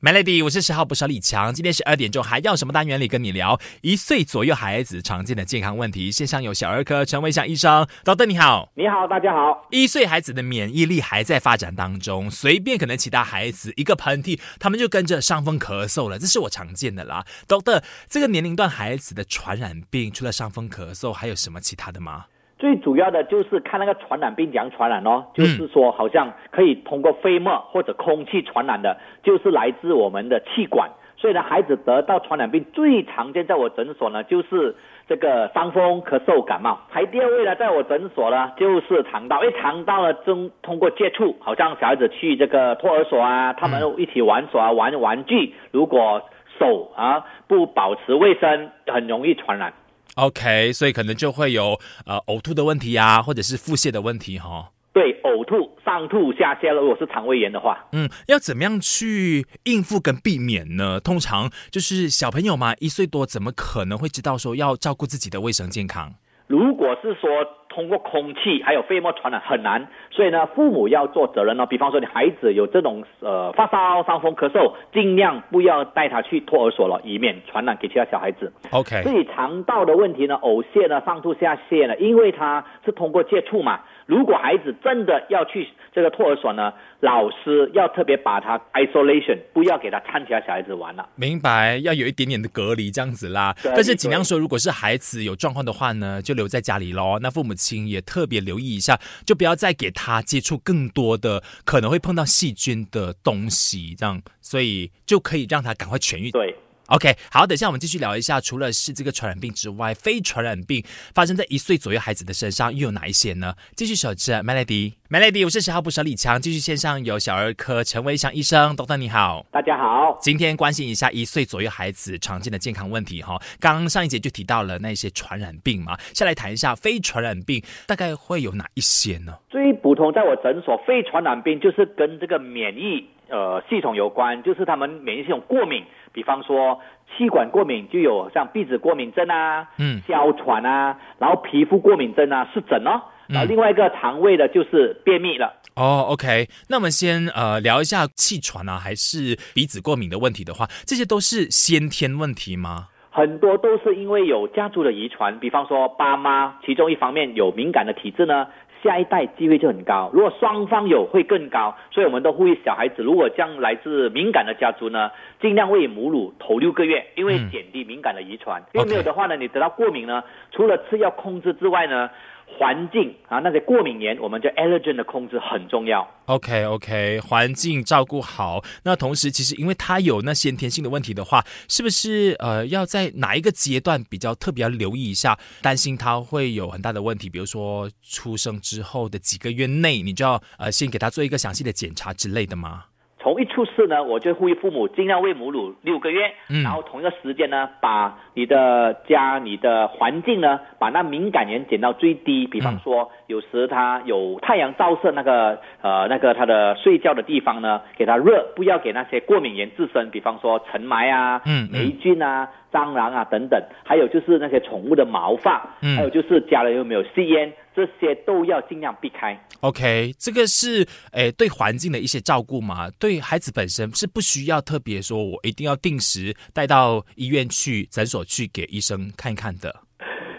Melody，我是十号不少李强，今天十二点钟还要什么单元里跟你聊一岁左右孩子常见的健康问题。线上有小儿科陈伟祥医生，导邓你好，你好，大家好。一岁孩子的免疫力还在发展当中，随便可能其他孩子一个喷嚏，他们就跟着伤风咳嗽了，这是我常见的啦。Doctor，，这个年龄段孩子的传染病除了伤风咳嗽，还有什么其他的吗？最主要的就是看那个传染病怎样传染哦，就是说好像可以通过飞沫或者空气传染的，就是来自我们的气管。所以呢，孩子得到传染病最常见，在我诊所呢就是这个伤风、咳嗽、感冒。排第二位呢，在我诊所呢就是肠道，因为肠道呢中通过接触，好像小孩子去这个托儿所啊，他们一起玩耍玩玩具，如果手啊不保持卫生，很容易传染。OK，所以可能就会有呃呕吐的问题啊，或者是腹泻的问题哈。对，呕吐、上吐下泻了，如果是肠胃炎的话，嗯，要怎么样去应付跟避免呢？通常就是小朋友嘛，一岁多，怎么可能会知道说要照顾自己的卫生健康？如果是说通过空气还有飞沫传染很难，所以呢，父母要做责任哦。比方说你孩子有这种呃发烧、伤风、咳嗽，尽量不要带他去托儿所了，以免传染给其他小孩子。OK，自己肠道的问题呢，呕泻呢，上吐下泻呢，因为它是通过接触嘛。如果孩子真的要去这个托儿所呢，老师要特别把他 isolation，不要给他掺其他小孩子玩了。明白，要有一点点的隔离这样子啦。但是尽量说，如果是孩子有状况的话呢，就留在家里喽。那父母亲也特别留意一下，就不要再给他接触更多的可能会碰到细菌的东西，这样，所以就可以让他赶快痊愈。对。OK，好，等一下我们继续聊一下，除了是这个传染病之外，非传染病发生在一岁左右孩子的身上又有哪一些呢？继续守着 Melody，Melody，我是十号不舍李强，继续线上有小儿科陈维祥医生，doctor 你好，大家好，今天关心一下一岁左右孩子常见的健康问题哈。刚刚上一节就提到了那些传染病嘛，下来谈一下非传染病大概会有哪一些呢？最普通在我诊所非传染病就是跟这个免疫呃系统有关，就是他们免疫系统过敏。比方说气管过敏就有像鼻子过敏症啊，嗯，哮喘啊，然后皮肤过敏症啊，湿疹哦，然后另外一个肠胃的就是便秘了。哦，OK，那我们先呃聊一下气喘啊，还是鼻子过敏的问题的话，这些都是先天问题吗？很多都是因为有家族的遗传，比方说爸妈其中一方面有敏感的体质呢。下一代机会就很高，如果双方有会更高，所以我们都呼吁小孩子，如果将来自敏感的家族呢，尽量喂母乳头六个月，因为减低敏感的遗传。因为没有的话呢，你得到过敏呢，除了吃药控制之外呢。环境啊，那些过敏源，我们叫 allergen 的控制很重要。OK OK，环境照顾好。那同时，其实因为他有那先天性的问题的话，是不是呃要在哪一个阶段比较特别要留意一下，担心他会有很大的问题？比如说出生之后的几个月内，你就要呃先给他做一个详细的检查之类的吗？从一出世呢，我就呼吁父母尽量喂母乳六个月，然后同一个时间呢，把你的家、你的环境呢，把那敏感源减到最低。比方说，有时他有太阳照射那个呃那个他的睡觉的地方呢，给他热，不要给那些过敏源自身，比方说尘霾啊、霉菌啊、蟑螂啊等等，还有就是那些宠物的毛发，还有就是家人有没有吸烟。这些都要尽量避开。OK，这个是诶对环境的一些照顾嘛？对孩子本身是不需要特别说，我一定要定时带到医院去、诊所去给医生看一看的。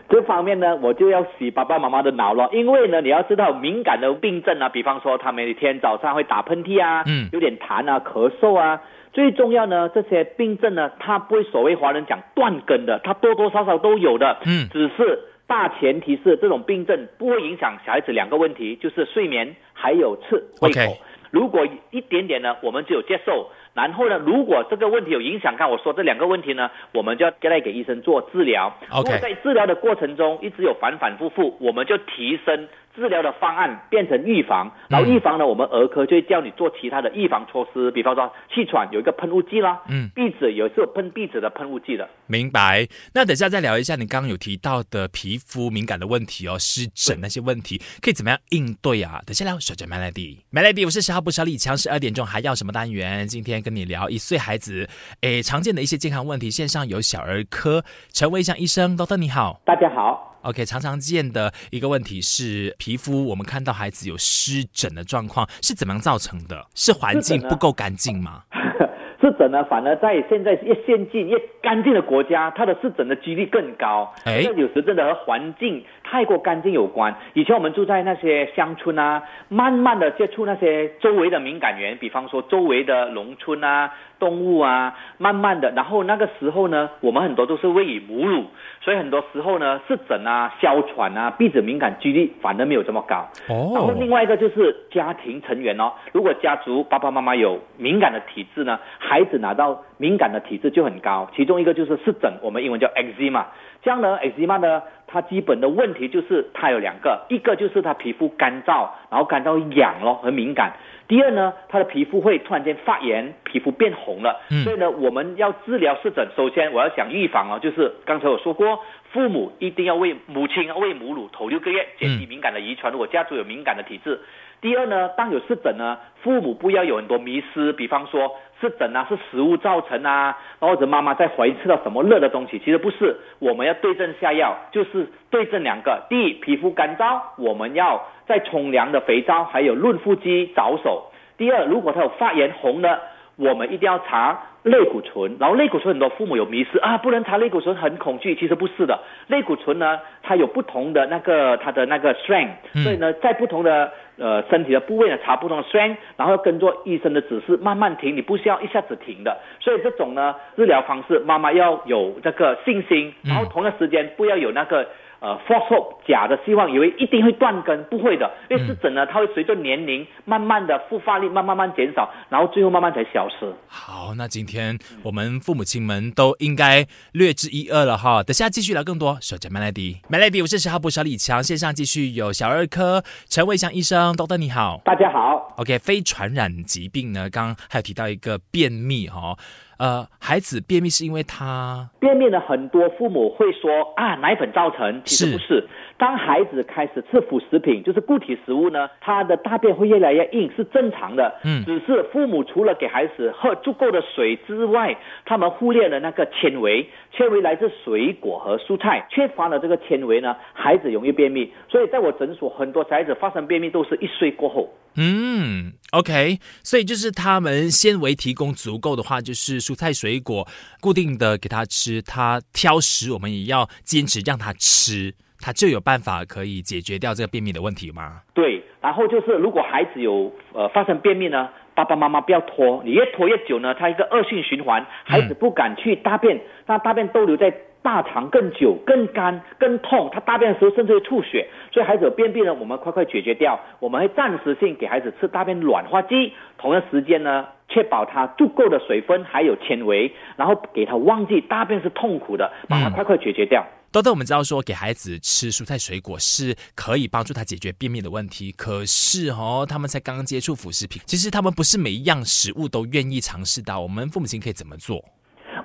这方面呢，我就要洗爸爸妈妈的脑了，因为呢，你要知道敏感的病症啊，比方说他每天早上会打喷嚏啊，嗯，有点痰啊、咳嗽啊，最重要呢，这些病症呢，它不会所谓华人讲断根的，它多多少少都有的，嗯，只是。大前提是这种病症不会影响小孩子两个问题，就是睡眠还有吃胃口。如果一点点呢，我们就有接受。然后呢，如果这个问题有影响，看我说这两个问题呢，我们就要再来给医生做治疗。如果在治疗的过程中一直有反反复复，我们就提升。治疗的方案变成预防，然后预防呢，我们儿科就会叫你做其他的预防措施，比方说气喘有一个喷雾剂啦，嗯，鼻子有时候喷鼻子的喷雾剂的。明白。那等下再聊一下你刚刚有提到的皮肤敏感的问题哦，湿疹那些问题可以怎么样应对啊？等下聊小着 Melody，Melody，我是十号不小李强，十二点钟还要什么单元？今天跟你聊一岁孩子诶常见的一些健康问题，线上有小儿科陈维祥医生，doctor 你好，大家好。OK，常常见的一个问题是皮肤，我们看到孩子有湿疹的状况是怎么样造成的？是环境不够干净吗？湿疹呢，反而在现在越先进越干净的国家，它的湿疹的几率更高。哎，有时真的和环境太过干净有关。以前我们住在那些乡村啊，慢慢的接触那些周围的敏感源，比方说周围的农村啊。动物啊，慢慢的，然后那个时候呢，我们很多都是喂以母乳，所以很多时候呢，湿疹啊、哮喘啊、鼻子敏感几率反而没有这么高。哦。然后另外一个就是家庭成员哦，如果家族爸爸妈妈有敏感的体质呢，孩子拿到敏感的体质就很高。其中一个就是湿疹，我们英文叫 eczema。这样呢，eczema 呢，它基本的问题就是它有两个，一个就是它皮肤干燥，然后干燥痒咯，很敏感。第二呢，他的皮肤会突然间发炎，皮肤变红了。嗯，所以呢，我们要治疗湿疹，首先我要想预防哦，就是刚才我说过，父母一定要喂母亲喂母乳头六个月，减低敏感的遗传。如果家族有敏感的体质。第二呢，当有湿疹呢，父母不要有很多迷失，比方说湿疹啊是食物造成啊，或者妈妈在怀疑吃到什么热的东西，其实不是，我们要对症下药，就是对症两个。第一，皮肤干燥，我们要在冲凉的肥皂还有润肤剂着手。第二，如果它有发炎红的，我们一定要查类固醇。然后类固醇很多父母有迷失啊，不能查类固醇，很恐惧。其实不是的，类固醇呢，它有不同的那个它的那个 strength，所以呢，在不同的呃身体的部位呢查不同的 strength，然后跟着医生的指示慢慢停，你不需要一下子停的。所以这种呢治疗方式，妈妈要有这个信心，然后同一时间不要有那个。呃，false hope 假的希望，以为一定会断根，不会的，因为湿疹呢，它会随着年龄慢慢的复发力慢慢慢减少，然后最后慢慢才消失。好，那今天我们父母亲们都应该略知一二了哈。等下继续聊更多。守着 Melody，Melody，我是十号部小李强，线上继续有小儿科陈伟祥医生，豆豆你好，大家好。OK，非传染疾病呢，刚刚还有提到一个便秘哈。呃，孩子便秘是因为他便秘的？很多父母会说啊，奶粉造成，其实不是。当孩子开始吃辅食品，就是固体食物呢，他的大便会越来越硬，是正常的。嗯，只是父母除了给孩子喝足够的水之外，他们忽略了那个纤维，纤维来自水果和蔬菜，缺乏了这个纤维呢，孩子容易便秘。所以在我诊所，很多孩子发生便秘都是一岁过后。嗯，OK，所以就是他们纤维提供足够的话，就是蔬菜水果固定的给他吃，他挑食，我们也要坚持让他吃，他就有办法可以解决掉这个便秘的问题吗？对，然后就是如果孩子有呃发生便秘呢，爸爸妈妈不要拖，你越拖越久呢，他一个恶性循环，孩子不敢去大便，那大便都留在。大肠更久、更干、更痛，他大便的时候甚至会吐血，所以孩子有便秘呢，我们快快解决掉。我们会暂时性给孩子吃大便软化剂，同样时间呢，确保他足够的水分还有纤维，然后给他忘记大便是痛苦的，把它快快解决掉。豆豆，我们知道说给孩子吃蔬菜水果是可以帮助他解决便秘的问题，可是哦，他们才刚刚接触辅食品，其实他们不是每一样食物都愿意尝试到。我们父母亲可以怎么做？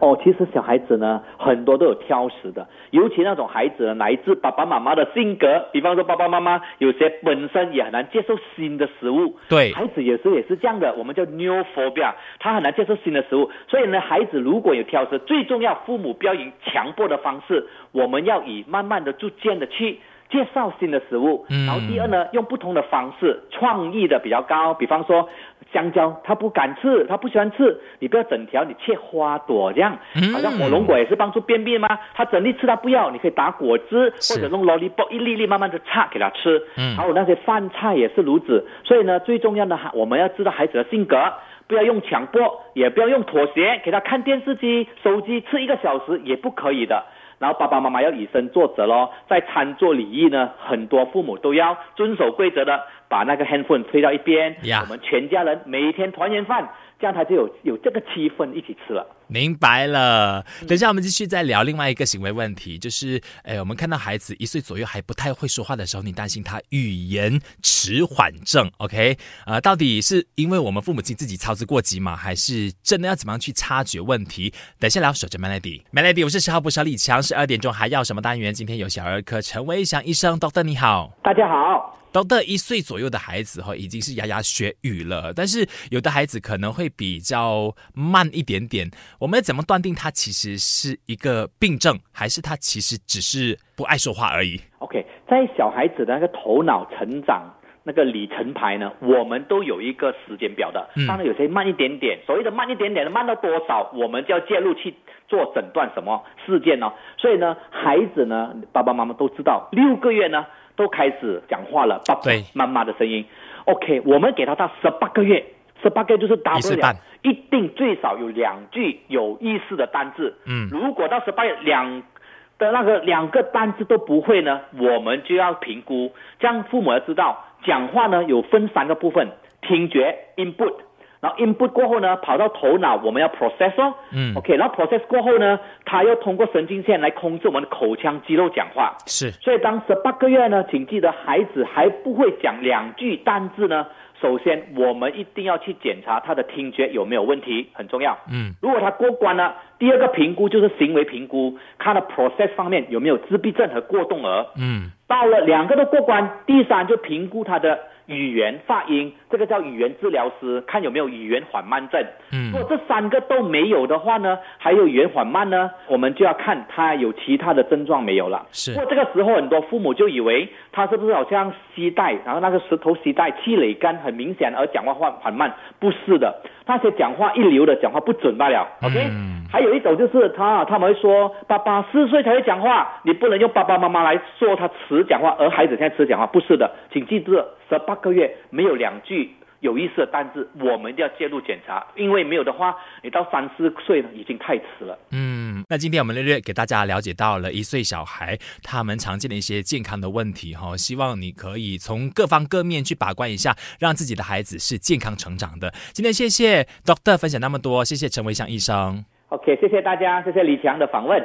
哦，其实小孩子呢，很多都有挑食的，尤其那种孩子呢，来自爸爸妈妈的性格，比方说爸爸妈妈有些本身也很难接受新的食物，对，孩子有时候也是这样的，我们叫 new phobia，他很难接受新的食物，所以呢，孩子如果有挑食，最重要，父母不要以强迫的方式，我们要以慢慢的、逐渐的去。介绍新的食物，然后第二呢，用不同的方式，创意的比较高。比方说，香蕉他不敢吃，他不喜欢吃，你不要整条，你切花朵这样。好像火龙果也是帮助便秘吗？他整粒吃他不要，你可以打果汁或者弄萝莉包一粒粒慢慢的擦给他吃。还有那些饭菜也是如此。所以呢，最重要的我们要知道孩子的性格，不要用强迫，也不要用妥协，给他看电视机、手机吃一个小时也不可以的。然后爸爸妈妈要以身作则咯，在餐桌礼仪呢，很多父母都要遵守规则的，把那个 handphone 推到一边，我们全家人每一天团圆饭。这样他就有有这个气氛一起吃了。明白了。等一下我们继续再聊另外一个行为问题，就是，哎，我们看到孩子一岁左右还不太会说话的时候，你担心他语言迟缓症？OK？呃，到底是因为我们父母亲自己操之过急吗？还是真的要怎么样去察觉问题？等一下聊。守着 Melody，Melody，我是十号部小李强，十二点钟还要什么单元？今天有小儿科陈伟祥医生，Doctor 你好，大家好。到的一岁左右的孩子哈，已经是牙牙学语了。但是有的孩子可能会比较慢一点点。我们要怎么断定他其实是一个病症，还是他其实只是不爱说话而已？OK，在小孩子的那个头脑成长那个里程牌呢，我们都有一个时间表的。当然有些慢一点点，所谓的慢一点点的慢到多少，我们就要介入去做诊断什么事件呢？所以呢，孩子呢，爸爸妈妈都知道，六个月呢都开始讲话了，爸爸妈妈的声音。OK，我们给他到十八个月，十八个月就是大不了，一定最少有两句有意思的单字。嗯，如果到十八月两。的那个两个单字都不会呢，我们就要评估。这样父母要知道，讲话呢有分三个部分：听觉 （input），然后 input 过后呢，跑到头脑，我们要 process 哦。嗯。OK，然后 process 过后呢，他要通过神经线来控制我们的口腔肌肉讲话。是。所以当十八个月呢，请记得孩子还不会讲两句单字呢。首先，我们一定要去检查他的听觉有没有问题，很重要。嗯，如果他过关了，第二个评估就是行为评估，看的 process 方面有没有自闭症和过动儿。嗯，到了两个都过关，第三就评估他的。语言发音，这个叫语言治疗师，看有没有语言缓慢症。嗯，如果这三个都没有的话呢，还有语言缓慢呢，我们就要看他有其他的症状没有了。是。不过这个时候很多父母就以为他是不是好像膝带，然后那个石头膝带气蕾干很明显，而讲话缓缓慢，不是的，那些讲话一流的讲话不准罢了。OK。还有一种就是他他们会说爸爸四岁才会讲话，你不能用爸爸妈妈来说他迟讲话，而孩子现在迟讲话，不是的，请记住，十八个月没有两句有意思的单字，我们一定要介入检查，因为没有的话，你到三四岁呢已经太迟了。嗯，那今天我们略略给大家了解到了一岁小孩他们常见的一些健康的问题哈，希望你可以从各方各面去把关一下，让自己的孩子是健康成长的。今天谢谢 Doctor 分享那么多，谢谢陈维祥医生。OK，谢谢大家，谢谢李强的访问。